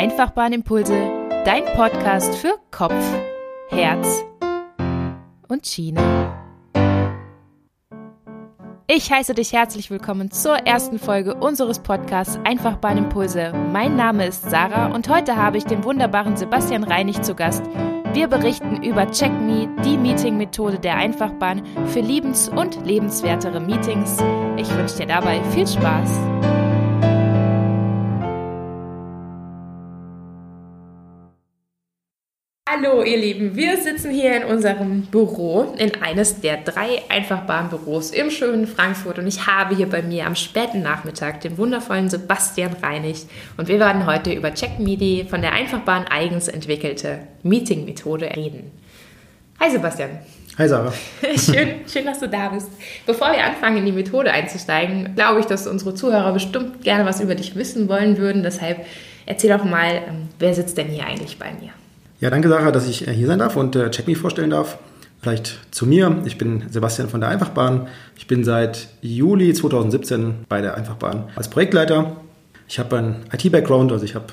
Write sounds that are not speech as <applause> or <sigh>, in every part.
Einfachbahnimpulse, dein Podcast für Kopf, Herz und Schiene. Ich heiße dich herzlich willkommen zur ersten Folge unseres Podcasts Einfachbahnimpulse. Mein Name ist Sarah und heute habe ich den wunderbaren Sebastian Reinig zu Gast. Wir berichten über CheckMe, die Meeting-Methode der Einfachbahn für liebens- und lebenswertere Meetings. Ich wünsche dir dabei viel Spaß. Hallo ihr Lieben, wir sitzen hier in unserem Büro, in eines der drei Einfachbahnbüros im schönen Frankfurt und ich habe hier bei mir am späten Nachmittag den wundervollen Sebastian Reinig und wir werden heute über CheckMe, von der Einfachbahn eigens entwickelte Meeting-Methode reden. Hi Sebastian. Hi Sarah. <laughs> <laughs> schön, schön, dass du da bist. Bevor wir anfangen, in die Methode einzusteigen, glaube ich, dass unsere Zuhörer bestimmt gerne was über dich wissen wollen würden. Deshalb erzähl doch mal, ähm, wer sitzt denn hier eigentlich bei mir? Ja, danke Sarah, dass ich äh, hier sein darf und äh, CheckMe vorstellen darf. Vielleicht zu mir. Ich bin Sebastian von der Einfachbahn. Ich bin seit Juli 2017 bei der Einfachbahn als Projektleiter. Ich habe einen IT-Background, also ich habe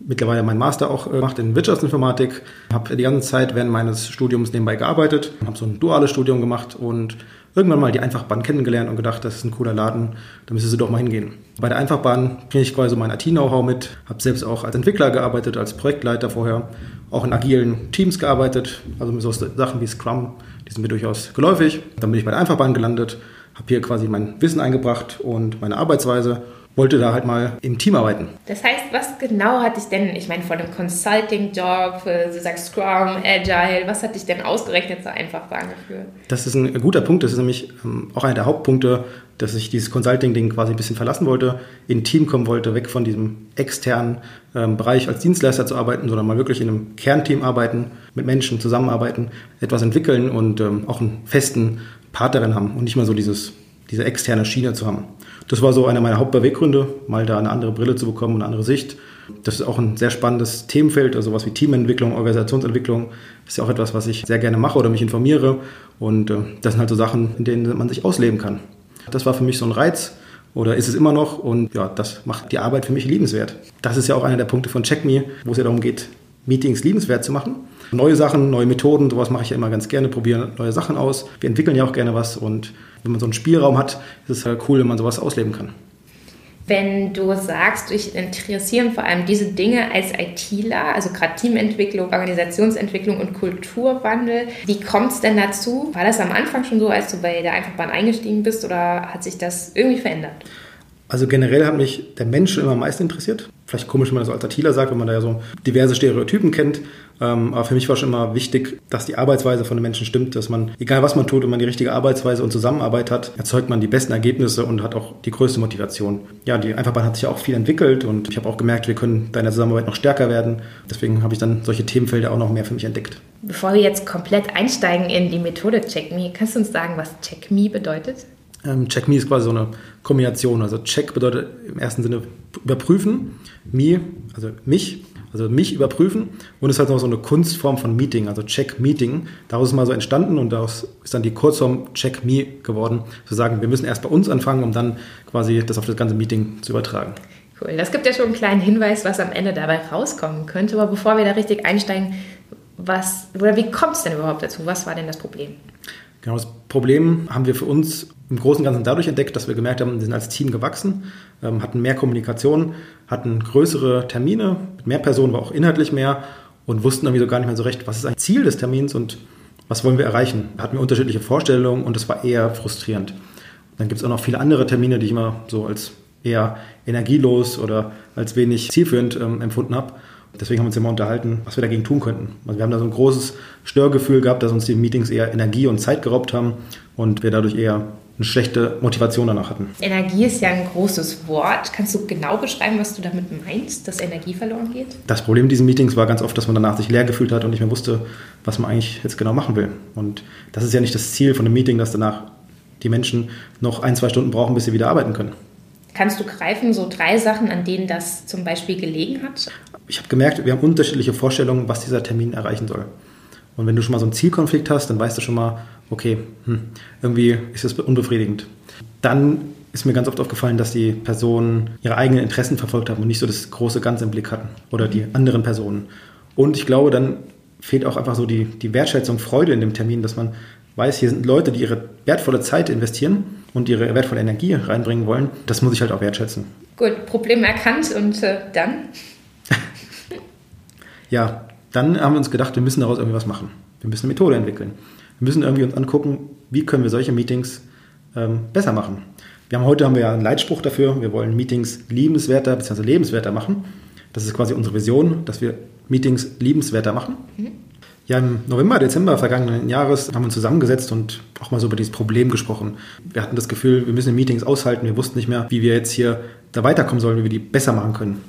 mittlerweile meinen Master auch äh, gemacht in Wirtschaftsinformatik. Habe die ganze Zeit während meines Studiums nebenbei gearbeitet, habe so ein duales Studium gemacht und irgendwann mal die Einfachbahn kennengelernt und gedacht, das ist ein cooler Laden, da müsste sie doch mal hingehen. Bei der Einfachbahn bringe ich quasi mein IT-Know-how mit, habe selbst auch als Entwickler gearbeitet, als Projektleiter vorher, auch in agilen Teams gearbeitet, also mit so Sachen wie Scrum, die sind mir durchaus geläufig. Dann bin ich bei der Einfachbahn gelandet, habe hier quasi mein Wissen eingebracht und meine Arbeitsweise wollte da halt mal im Team arbeiten. Das heißt, was genau hat dich denn, ich meine, von einem Consulting-Job, äh, du sagst Scrum, Agile, was hat dich denn ausgerechnet zur Einfachbahn geführt? Das ist ein guter Punkt. Das ist nämlich ähm, auch einer der Hauptpunkte, dass ich dieses Consulting-Ding quasi ein bisschen verlassen wollte, in ein Team kommen wollte, weg von diesem externen ähm, Bereich als Dienstleister zu arbeiten, sondern mal wirklich in einem Kernteam arbeiten, mit Menschen zusammenarbeiten, etwas entwickeln und ähm, auch einen festen Partner haben und nicht mal so dieses, diese externe Schiene zu haben. Das war so einer meiner Hauptbeweggründe, mal da eine andere Brille zu bekommen, eine andere Sicht. Das ist auch ein sehr spannendes Themenfeld, also was wie Teamentwicklung, Organisationsentwicklung. Das ist ja auch etwas, was ich sehr gerne mache oder mich informiere. Und äh, das sind halt so Sachen, in denen man sich ausleben kann. Das war für mich so ein Reiz oder ist es immer noch und ja, das macht die Arbeit für mich liebenswert. Das ist ja auch einer der Punkte von CheckMe, wo es ja darum geht, Meetings liebenswert zu machen. Neue Sachen, neue Methoden, sowas mache ich ja immer ganz gerne, probiere neue Sachen aus. Wir entwickeln ja auch gerne was und wenn man so einen Spielraum hat, ist es halt cool, wenn man sowas ausleben kann. Wenn du sagst, dich interessieren vor allem diese Dinge als ITler, also gerade Teamentwicklung, Organisationsentwicklung und Kulturwandel, wie kommt es denn dazu? War das am Anfang schon so, als du bei der Einfachbahn eingestiegen bist oder hat sich das irgendwie verändert? Also generell hat mich der Mensch immer am meisten interessiert. Vielleicht komisch, wenn man das als ITler sagt, wenn man da ja so diverse Stereotypen kennt. Ähm, aber für mich war schon immer wichtig, dass die Arbeitsweise von den Menschen stimmt, dass man, egal was man tut, wenn man die richtige Arbeitsweise und Zusammenarbeit hat, erzeugt man die besten Ergebnisse und hat auch die größte Motivation. Ja, die Einfachbahn hat sich ja auch viel entwickelt und ich habe auch gemerkt, wir können da in der Zusammenarbeit noch stärker werden. Deswegen habe ich dann solche Themenfelder auch noch mehr für mich entdeckt. Bevor wir jetzt komplett einsteigen in die Methode CheckMe, kannst du uns sagen, was CheckMe bedeutet? Ähm, Check Me ist quasi so eine Kombination. Also Check bedeutet im ersten Sinne überprüfen, Me, also mich, also mich überprüfen und es ist halt noch so eine Kunstform von Meeting, also Check Meeting. Daraus ist mal so entstanden und daraus ist dann die Kurzform Check Me geworden. Zu sagen, wir müssen erst bei uns anfangen, um dann quasi das auf das ganze Meeting zu übertragen. Cool, das gibt ja schon einen kleinen Hinweis, was am Ende dabei rauskommen könnte. Aber bevor wir da richtig einsteigen, was oder wie kommt es denn überhaupt dazu? Was war denn das Problem? Genau, das Problem haben wir für uns im Großen und Ganzen dadurch entdeckt, dass wir gemerkt haben, wir sind als Team gewachsen, ähm, hatten mehr Kommunikation, hatten größere Termine, mit mehr Personen war auch inhaltlich mehr und wussten irgendwie so gar nicht mehr so recht, was ist ein Ziel des Termins und was wollen wir erreichen. Da hatten wir unterschiedliche Vorstellungen und es war eher frustrierend. Dann gibt es auch noch viele andere Termine, die ich immer so als eher energielos oder als wenig zielführend ähm, empfunden habe. Deswegen haben wir uns immer unterhalten, was wir dagegen tun könnten. Also wir haben da so ein großes Störgefühl gehabt, dass uns die Meetings eher Energie und Zeit geraubt haben und wir dadurch eher eine schlechte Motivation danach hatten. Energie ist ja ein großes Wort. Kannst du genau beschreiben, was du damit meinst, dass Energie verloren geht? Das Problem in diesen Meetings war ganz oft, dass man danach sich leer gefühlt hat und nicht mehr wusste, was man eigentlich jetzt genau machen will. Und das ist ja nicht das Ziel von einem Meeting, dass danach die Menschen noch ein, zwei Stunden brauchen, bis sie wieder arbeiten können. Kannst du greifen, so drei Sachen, an denen das zum Beispiel gelegen hat? Ich habe gemerkt, wir haben unterschiedliche Vorstellungen, was dieser Termin erreichen soll. Und wenn du schon mal so einen Zielkonflikt hast, dann weißt du schon mal, okay, hm, irgendwie ist das unbefriedigend. Dann ist mir ganz oft aufgefallen, dass die Personen ihre eigenen Interessen verfolgt haben und nicht so das große Ganze im Blick hatten oder die anderen Personen. Und ich glaube, dann fehlt auch einfach so die, die Wertschätzung, Freude in dem Termin, dass man weiß, hier sind Leute, die ihre wertvolle Zeit investieren und ihre wertvolle Energie reinbringen wollen. Das muss ich halt auch wertschätzen. Gut, Problem erkannt und äh, dann? Ja, dann haben wir uns gedacht, wir müssen daraus irgendwie was machen. Wir müssen eine Methode entwickeln. Wir müssen irgendwie uns angucken, wie können wir solche Meetings ähm, besser machen. Wir haben heute haben wir ja einen Leitspruch dafür. Wir wollen Meetings liebenswerter bzw. lebenswerter machen. Das ist quasi unsere Vision, dass wir Meetings liebenswerter machen. Mhm. Ja, im November, Dezember vergangenen Jahres haben wir uns zusammengesetzt und auch mal so über dieses Problem gesprochen. Wir hatten das Gefühl, wir müssen Meetings aushalten. Wir wussten nicht mehr, wie wir jetzt hier da weiterkommen sollen, wie wir die besser machen können.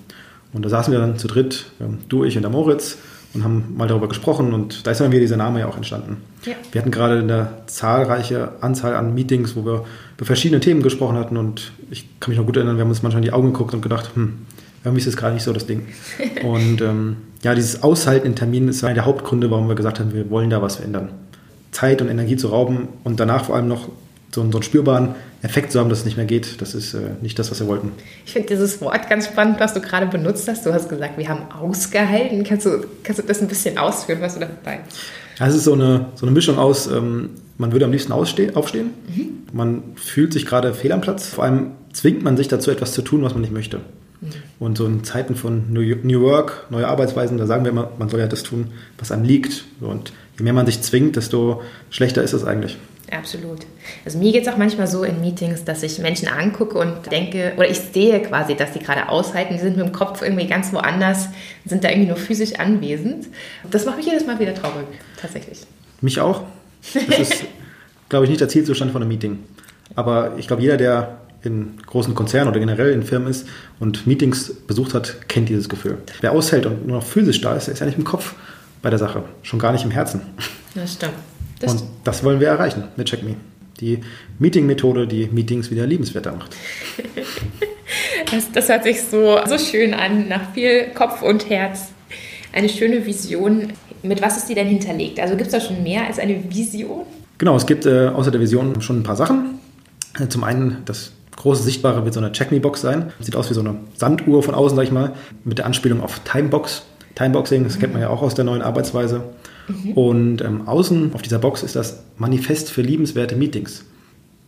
Und da saßen wir dann zu dritt, du, ich und der Moritz, und haben mal darüber gesprochen und da ist dann wieder dieser Name ja auch entstanden. Ja. Wir hatten gerade eine zahlreiche Anzahl an Meetings, wo wir über verschiedene Themen gesprochen hatten und ich kann mich noch gut erinnern, wir haben uns manchmal in die Augen geguckt und gedacht, hm, irgendwie ist das gerade nicht so das Ding. <laughs> Und ähm, ja, dieses Aushalten in Terminen ist einer der Hauptgründe, warum wir gesagt haben, wir wollen da was verändern. Zeit und Energie zu rauben und danach vor allem noch so, so einen spürbaren Effekt zu haben, dass es nicht mehr geht. Das ist äh, nicht das, was wir wollten. Ich finde dieses Wort ganz spannend, was du gerade benutzt hast. Du hast gesagt, wir haben ausgehalten. Kannst du, kannst du das ein bisschen ausführen, was du dabei ja, Es ist so eine, so eine Mischung aus, ähm, man würde am liebsten aufstehen. Mhm. Man fühlt sich gerade fehl am Platz. Vor allem zwingt man sich dazu, etwas zu tun, was man nicht möchte. Mhm. Und so in Zeiten von New Work, neue Arbeitsweisen, da sagen wir immer, man soll ja das tun, was einem liegt. Und je mehr man sich zwingt, desto schlechter ist es eigentlich. Absolut. Also mir geht es auch manchmal so in Meetings, dass ich Menschen angucke und denke, oder ich sehe quasi, dass die gerade aushalten, die sind mit dem Kopf irgendwie ganz woanders, sind da irgendwie nur physisch anwesend. Das macht mich jedes Mal wieder traurig, tatsächlich. Mich auch. Das ist, glaube ich, nicht der Zielzustand von einem Meeting. Aber ich glaube, jeder, der in großen Konzernen oder generell in Firmen ist und Meetings besucht hat, kennt dieses Gefühl. Wer aushält und nur noch physisch da ist, der ist ja nicht im Kopf bei der Sache, schon gar nicht im Herzen. Das stimmt. Das und das wollen wir erreichen mit CheckMe. Die Meeting-Methode, die Meetings wieder liebenswerter macht. <laughs> das, das hört sich so, so schön an, nach viel Kopf und Herz. Eine schöne Vision. Mit was ist die denn hinterlegt? Also gibt es da schon mehr als eine Vision? Genau, es gibt äh, außer der Vision schon ein paar Sachen. Äh, zum einen das große Sichtbare wird so eine Check-Me-Box sein. Sieht aus wie so eine Sanduhr von außen, sag ich mal, mit der Anspielung auf Timebox. Timeboxing, das kennt man ja auch aus der neuen Arbeitsweise. Mhm. Und ähm, außen auf dieser Box ist das Manifest für liebenswerte Meetings.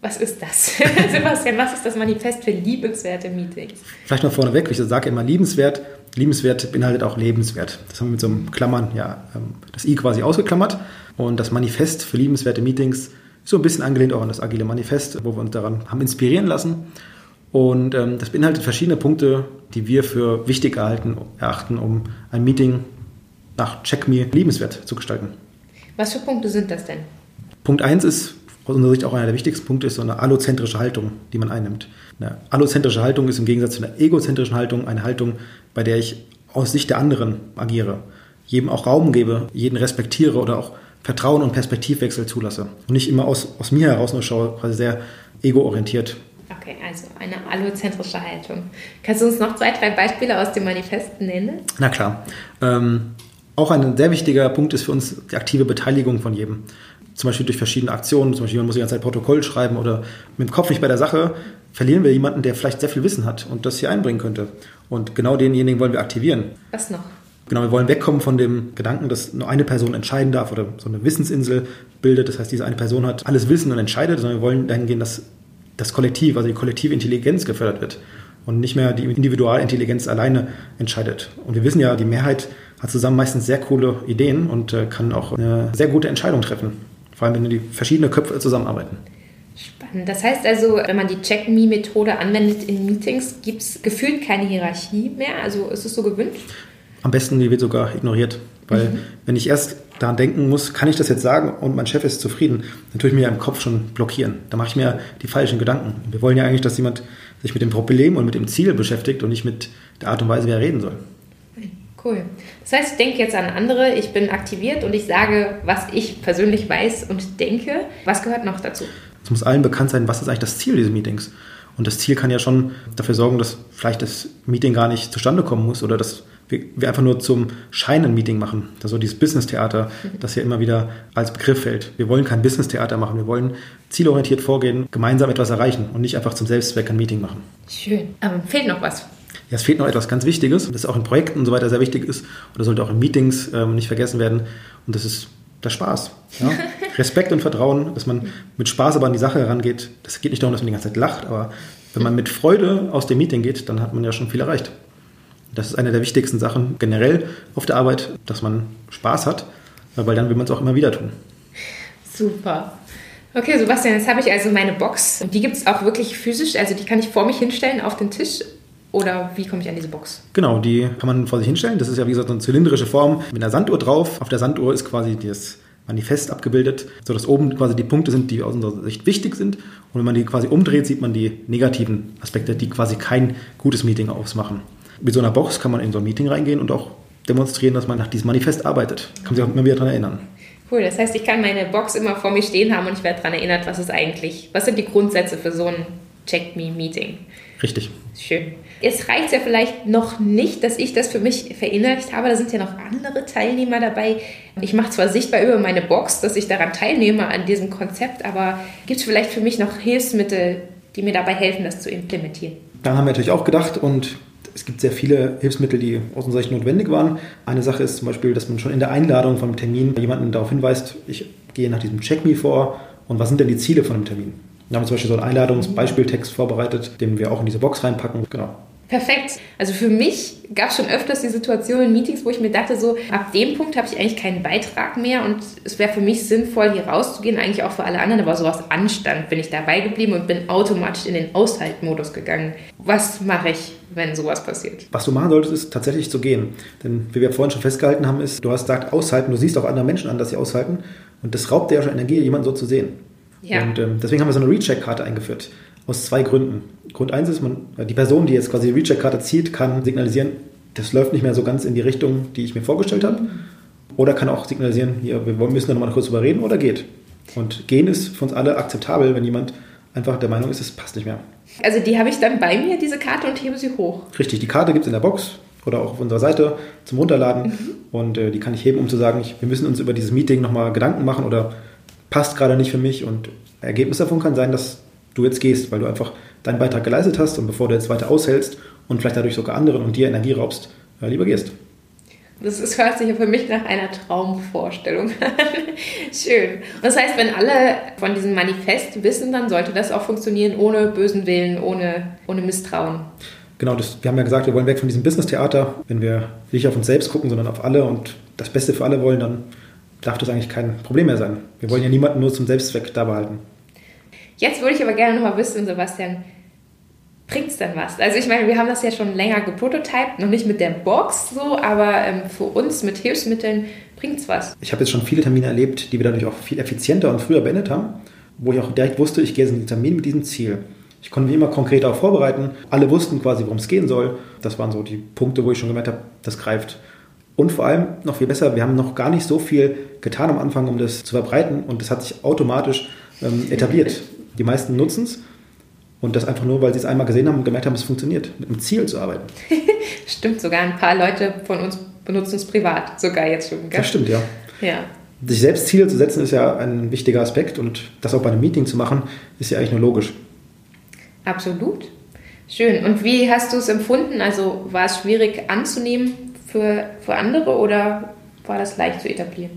Was ist das? <laughs> Sebastian, was ist das Manifest für liebenswerte Meetings? Vielleicht mal vorneweg, ich sage immer liebenswert. Liebenswert beinhaltet auch lebenswert. Das haben wir mit so einem Klammern, ja, ähm, das I quasi ausgeklammert. Und das Manifest für liebenswerte Meetings so ein bisschen angelehnt auch an das Agile Manifest, wo wir uns daran haben inspirieren lassen. Und ähm, das beinhaltet verschiedene Punkte, die wir für wichtig erhalten, erachten, um ein Meeting nach CheckMe liebenswert zu gestalten. Was für Punkte sind das denn? Punkt 1 ist aus unserer Sicht auch einer der wichtigsten Punkte, ist so eine allozentrische Haltung, die man einnimmt. Eine allozentrische Haltung ist im Gegensatz zu einer egozentrischen Haltung eine Haltung, bei der ich aus Sicht der anderen agiere, jedem auch Raum gebe, jeden respektiere oder auch Vertrauen und Perspektivwechsel zulasse. Und nicht immer aus, aus mir heraus nur schaue, quasi sehr egoorientiert. Okay, also eine allozentrische Haltung. Kannst du uns noch zwei, drei Beispiele aus dem Manifest nennen? Na klar. Ähm, auch ein sehr wichtiger Punkt ist für uns die aktive Beteiligung von jedem. Zum Beispiel durch verschiedene Aktionen, zum Beispiel man muss die ganze Zeit Protokoll schreiben oder mit dem Kopf nicht bei der Sache, verlieren wir jemanden, der vielleicht sehr viel Wissen hat und das hier einbringen könnte. Und genau denjenigen wollen wir aktivieren. Was noch? Genau, wir wollen wegkommen von dem Gedanken, dass nur eine Person entscheiden darf oder so eine Wissensinsel bildet. Das heißt, diese eine Person hat alles Wissen und entscheidet, sondern wir wollen dahin gehen, dass das Kollektiv, also die kollektive Intelligenz gefördert wird und nicht mehr die Individualintelligenz alleine entscheidet. Und wir wissen ja, die Mehrheit hat zusammen meistens sehr coole Ideen und äh, kann auch eine sehr gute Entscheidung treffen. Vor allem, wenn die verschiedene Köpfe zusammenarbeiten. Spannend. Das heißt also, wenn man die Check-Me-Methode anwendet in Meetings, gibt es gefühlt keine Hierarchie mehr? Also ist es so gewünscht? Am besten, die wird sogar ignoriert. Weil mhm. wenn ich erst daran denken muss, kann ich das jetzt sagen und mein Chef ist zufrieden, dann tue ich mir ja im Kopf schon blockieren. Da mache ich mir die falschen Gedanken. Wir wollen ja eigentlich, dass jemand sich mit dem Problem und mit dem Ziel beschäftigt und nicht mit der Art und Weise, wie er reden soll. Cool. Das heißt, ich denke jetzt an andere, ich bin aktiviert und ich sage, was ich persönlich weiß und denke. Was gehört noch dazu? Es muss allen bekannt sein, was ist eigentlich das Ziel dieses Meetings. Und das Ziel kann ja schon dafür sorgen, dass vielleicht das Meeting gar nicht zustande kommen muss oder dass wir, wir einfach nur zum Schein ein Meeting machen. So dieses Business-Theater, das ja immer wieder als Begriff fällt. Wir wollen kein Business-Theater machen, wir wollen zielorientiert vorgehen, gemeinsam etwas erreichen und nicht einfach zum Selbstzweck ein Meeting machen. Schön. Aber fehlt noch was. Ja, es fehlt noch etwas ganz Wichtiges, das auch in Projekten und so weiter sehr wichtig ist oder sollte auch in Meetings ähm, nicht vergessen werden. Und das ist der Spaß. Ja? <laughs> Respekt und Vertrauen, dass man mit Spaß aber an die Sache herangeht. Das geht nicht darum, dass man die ganze Zeit lacht, aber wenn man mit Freude aus dem Meeting geht, dann hat man ja schon viel erreicht. Das ist eine der wichtigsten Sachen generell auf der Arbeit, dass man Spaß hat, weil dann will man es auch immer wieder tun. Super. Okay, Sebastian, jetzt habe ich also meine Box. Die gibt es auch wirklich physisch, also die kann ich vor mich hinstellen auf den Tisch oder wie komme ich an diese Box? Genau, die kann man vor sich hinstellen. Das ist ja wie gesagt eine zylindrische Form mit einer Sanduhr drauf. Auf der Sanduhr ist quasi das Manifest abgebildet, sodass oben quasi die Punkte sind, die aus unserer Sicht wichtig sind. Und wenn man die quasi umdreht, sieht man die negativen Aspekte, die quasi kein gutes Meeting ausmachen. Mit so einer Box kann man in so ein Meeting reingehen und auch demonstrieren, dass man nach diesem Manifest arbeitet. Kann man sich auch immer wieder daran erinnern. Cool, das heißt, ich kann meine Box immer vor mir stehen haben und ich werde daran erinnert, was ist eigentlich, was sind die Grundsätze für so ein Check-Me-Meeting. Richtig. Schön. Jetzt reicht es ja vielleicht noch nicht, dass ich das für mich verinnerlicht habe. Da sind ja noch andere Teilnehmer dabei. Ich mache zwar sichtbar über meine Box, dass ich daran teilnehme, an diesem Konzept, aber gibt es vielleicht für mich noch Hilfsmittel, die mir dabei helfen, das zu implementieren? Dann haben wir natürlich auch gedacht und es gibt sehr viele Hilfsmittel, die aus unserer Sicht notwendig waren. Eine Sache ist zum Beispiel, dass man schon in der Einladung von einem Termin jemanden darauf hinweist, ich gehe nach diesem Check-Me vor und was sind denn die Ziele von einem Termin? Wir haben zum Beispiel so einen Einladungsbeispieltext vorbereitet, den wir auch in diese Box reinpacken. Genau. Perfekt. Also für mich gab es schon öfters die Situation in Meetings, wo ich mir dachte, so ab dem Punkt habe ich eigentlich keinen Beitrag mehr und es wäre für mich sinnvoll, hier rauszugehen, eigentlich auch für alle anderen, aber sowas anstand, bin ich dabei geblieben und bin automatisch in den Aushaltmodus gegangen. Was mache ich, wenn sowas passiert? Was du machen solltest, ist tatsächlich zu gehen. Denn wie wir vorhin schon festgehalten haben, ist, du hast gesagt, aushalten, du siehst auch andere Menschen an, dass sie aushalten und das raubt dir ja schon Energie, jemanden so zu sehen. Ja. Und ähm, deswegen haben wir so eine Recheck-Karte eingeführt. Aus zwei Gründen. Grund eins ist, man, die Person, die jetzt quasi die Recheck-Karte zieht, kann signalisieren, das läuft nicht mehr so ganz in die Richtung, die ich mir vorgestellt habe. Oder kann auch signalisieren, hier, wir müssen da nochmal kurz drüber reden oder geht. Und gehen ist für uns alle akzeptabel, wenn jemand einfach der Meinung ist, es passt nicht mehr. Also die habe ich dann bei mir, diese Karte, und hebe sie hoch. Richtig, die Karte gibt es in der Box oder auch auf unserer Seite zum Runterladen. Mhm. Und äh, die kann ich heben, um zu sagen, ich, wir müssen uns über dieses Meeting nochmal Gedanken machen oder passt gerade nicht für mich und Ergebnis davon kann sein, dass du jetzt gehst, weil du einfach deinen Beitrag geleistet hast und bevor du jetzt weiter aushältst und vielleicht dadurch sogar anderen und dir Energie raubst, äh, lieber gehst. Das ist, hört sich für mich nach einer Traumvorstellung an. <laughs> Schön. Und das heißt, wenn alle von diesem Manifest wissen, dann sollte das auch funktionieren ohne bösen Willen, ohne, ohne Misstrauen. Genau, das, wir haben ja gesagt, wir wollen weg von diesem Business-Theater. Wenn wir nicht auf uns selbst gucken, sondern auf alle und das Beste für alle wollen, dann darf das eigentlich kein Problem mehr sein. Wir wollen ja niemanden nur zum Selbstzweck da behalten. Jetzt würde ich aber gerne noch mal wissen, Sebastian, bringt es denn was? Also ich meine, wir haben das ja schon länger geprototypt, noch nicht mit der Box so, aber ähm, für uns mit Hilfsmitteln bringt es was. Ich habe jetzt schon viele Termine erlebt, die wir dadurch auch viel effizienter und früher beendet haben, wo ich auch direkt wusste, ich gehe jetzt in den Termin mit diesem Ziel. Ich konnte mich immer konkret auch vorbereiten. Alle wussten quasi, worum es gehen soll. Das waren so die Punkte, wo ich schon gemerkt habe, das greift. Und vor allem noch viel besser, wir haben noch gar nicht so viel getan am Anfang, um das zu verbreiten und das hat sich automatisch ähm, etabliert. Die meisten nutzen es und das einfach nur, weil sie es einmal gesehen haben und gemerkt haben, es funktioniert, mit einem Ziel zu arbeiten. <laughs> stimmt, sogar ein paar Leute von uns benutzen es privat, sogar jetzt schon. Gell? Das stimmt, ja. Ja. Sich selbst Ziele zu setzen ist ja ein wichtiger Aspekt und das auch bei einem Meeting zu machen, ist ja eigentlich nur logisch. Absolut. Schön. Und wie hast du es empfunden? Also war es schwierig anzunehmen für, für andere oder war das leicht zu etablieren?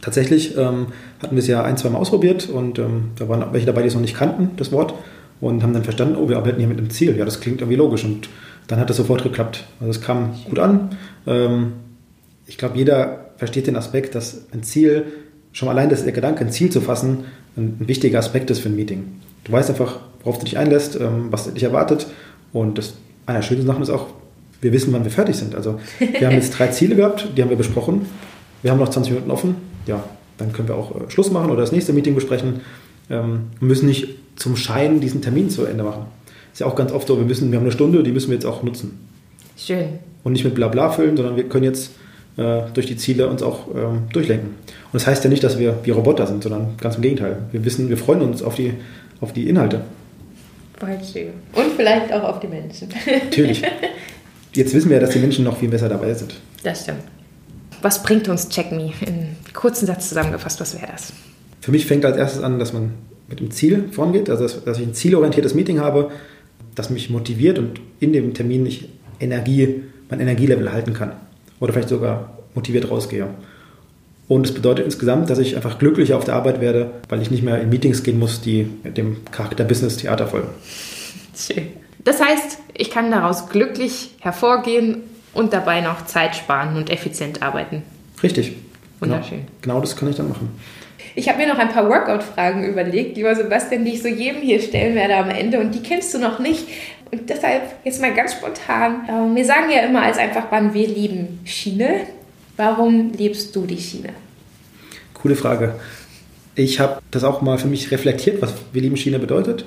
Tatsächlich ähm, hatten wir es ja ein, zwei Mal ausprobiert und ähm, da waren welche dabei, die es noch nicht kannten, das Wort, und haben dann verstanden, oh, wir arbeiten hier mit einem Ziel. Ja, das klingt irgendwie logisch und dann hat das sofort geklappt. Also es kam gut an. Ähm, ich glaube, jeder versteht den Aspekt, dass ein Ziel, schon allein das, der Gedanke, ein Ziel zu fassen, ein, ein, wichtiger Aspekt ist für ein Meeting. Du weißt einfach, worauf du dich einlässt, ähm, was dich erwartet und das, einer der schönen Sachen ist auch, wir wissen, wann wir fertig sind. Also wir haben jetzt drei <laughs> Ziele gehabt, die haben wir besprochen. Wir haben noch 20 Minuten offen ja, dann können wir auch äh, Schluss machen oder das nächste Meeting besprechen. Ähm, müssen nicht zum Schein diesen Termin zu Ende machen. Ist ja auch ganz oft so, wir müssen, wir haben eine Stunde, die müssen wir jetzt auch nutzen. Schön. Und nicht mit Blabla füllen, sondern wir können jetzt äh, durch die Ziele uns auch ähm, durchlenken. Und das heißt ja nicht, dass wir wie Roboter sind, sondern ganz im Gegenteil. Wir wissen, wir freuen uns auf die, auf die Inhalte. Voll schön. Und vielleicht auch auf die Menschen. Natürlich. <laughs> jetzt wissen wir ja, dass die Menschen noch viel besser dabei sind. Das stimmt. Was bringt uns Check Me? In kurzen Satz zusammengefasst, was wäre das? Für mich fängt als erstes an, dass man mit dem Ziel vorangeht, also dass, dass ich ein zielorientiertes Meeting habe, das mich motiviert und in dem Termin ich Energie, mein Energielevel halten kann. Oder vielleicht sogar motiviert rausgehe. Und es bedeutet insgesamt, dass ich einfach glücklicher auf der Arbeit werde, weil ich nicht mehr in Meetings gehen muss, die dem Charakter Business Theater folgen. Schön. Das heißt, ich kann daraus glücklich hervorgehen und dabei noch Zeit sparen und effizient arbeiten. Richtig. Wunderschön. Genau, genau das kann ich dann machen. Ich habe mir noch ein paar Workout-Fragen überlegt, lieber Sebastian, die ich so jedem hier stellen werde am Ende und die kennst du noch nicht. Und deshalb jetzt mal ganz spontan. Äh, wir sagen ja immer als Einfachbahn, wir lieben Schiene. Warum liebst du die Schiene? Coole Frage. Ich habe das auch mal für mich reflektiert, was wir lieben Schiene bedeutet.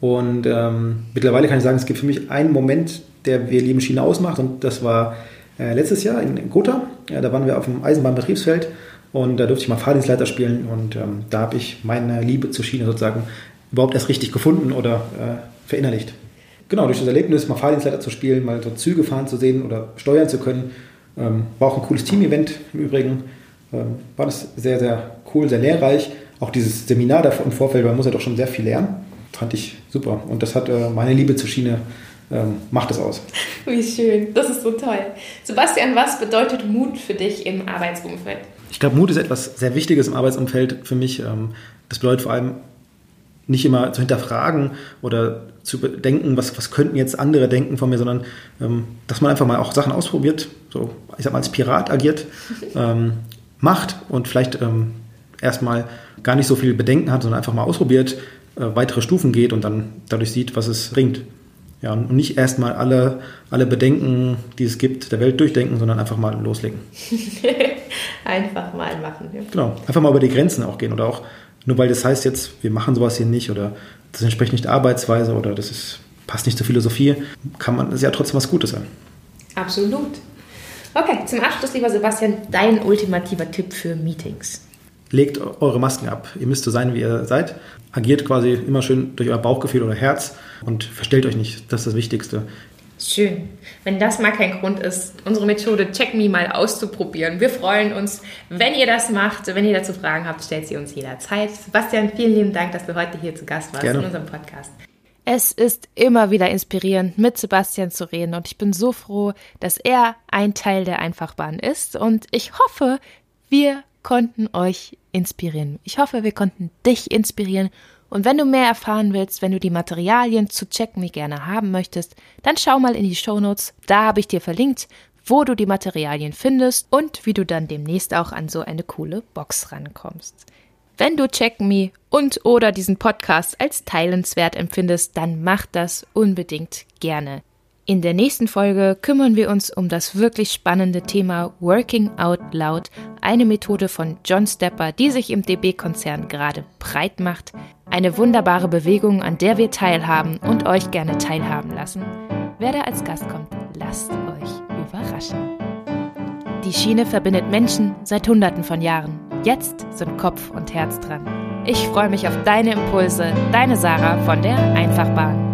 Und ähm, mittlerweile kann ich sagen, es gibt für mich einen Moment, der wir lieben Schiene ausmacht. Und das war äh, letztes Jahr in, in Gotha. Ja, da waren wir auf dem Eisenbahnbetriebsfeld und da durfte ich mal Fahrdienstleiter spielen. Und ähm, da habe ich meine Liebe zur Schiene sozusagen überhaupt erst richtig gefunden oder äh, verinnerlicht. Genau, durch das Erlebnis, mal Fahrdienstleiter zu spielen, mal so Züge fahren zu sehen oder steuern zu können, ähm, war auch ein cooles Team-Event im Übrigen. Ähm, war das sehr, sehr cool, sehr lehrreich. Auch dieses Seminar im Vorfeld, man muss ja doch schon sehr viel lernen. Fand ich super. Und das hat äh, meine Liebe zur Schiene ähm, macht es aus. Wie schön, das ist so toll. Sebastian, was bedeutet Mut für dich im Arbeitsumfeld? Ich glaube, Mut ist etwas sehr Wichtiges im Arbeitsumfeld für mich. Ähm, das bedeutet vor allem nicht immer zu hinterfragen oder zu bedenken, was, was könnten jetzt andere denken von mir, sondern ähm, dass man einfach mal auch Sachen ausprobiert, so ich sag mal als Pirat agiert, <laughs> ähm, macht und vielleicht ähm, erstmal gar nicht so viel Bedenken hat, sondern einfach mal ausprobiert, weitere Stufen geht und dann dadurch sieht, was es bringt. Ja, und nicht erstmal alle, alle Bedenken, die es gibt, der Welt durchdenken, sondern einfach mal loslegen. <laughs> einfach mal machen. Ja. Genau, einfach mal über die Grenzen auch gehen oder auch nur weil das heißt jetzt, wir machen sowas hier nicht oder das entspricht nicht der Arbeitsweise oder das ist, passt nicht zur Philosophie, kann man das ja trotzdem was Gutes sein. Absolut. Okay, zum Abschluss, lieber Sebastian, dein ultimativer Tipp für Meetings. Legt eure Masken ab. Ihr müsst so sein, wie ihr seid. Agiert quasi immer schön durch euer Bauchgefühl oder Herz und verstellt euch nicht. Das ist das Wichtigste. Schön. Wenn das mal kein Grund ist, unsere Methode Check Me mal auszuprobieren. Wir freuen uns, wenn ihr das macht. Wenn ihr dazu Fragen habt, stellt sie uns jederzeit. Sebastian, vielen lieben Dank, dass du heute hier zu Gast warst Gerne. in unserem Podcast. Es ist immer wieder inspirierend, mit Sebastian zu reden und ich bin so froh, dass er ein Teil der Einfachbahn ist und ich hoffe, wir konnten euch inspirieren. Ich hoffe, wir konnten dich inspirieren und wenn du mehr erfahren willst, wenn du die Materialien zu Check Me gerne haben möchtest, dann schau mal in die Show Notes. Da habe ich dir verlinkt, wo du die Materialien findest und wie du dann demnächst auch an so eine coole Box rankommst. Wenn du Check Me und oder diesen Podcast als teilenswert empfindest, dann mach das unbedingt gerne. In der nächsten Folge kümmern wir uns um das wirklich spannende Thema Working Out Loud, eine Methode von John Stepper, die sich im DB-Konzern gerade breit macht. Eine wunderbare Bewegung, an der wir teilhaben und euch gerne teilhaben lassen. Wer da als Gast kommt, lasst euch überraschen. Die Schiene verbindet Menschen seit Hunderten von Jahren. Jetzt sind Kopf und Herz dran. Ich freue mich auf deine Impulse, deine Sarah von der Einfachbahn.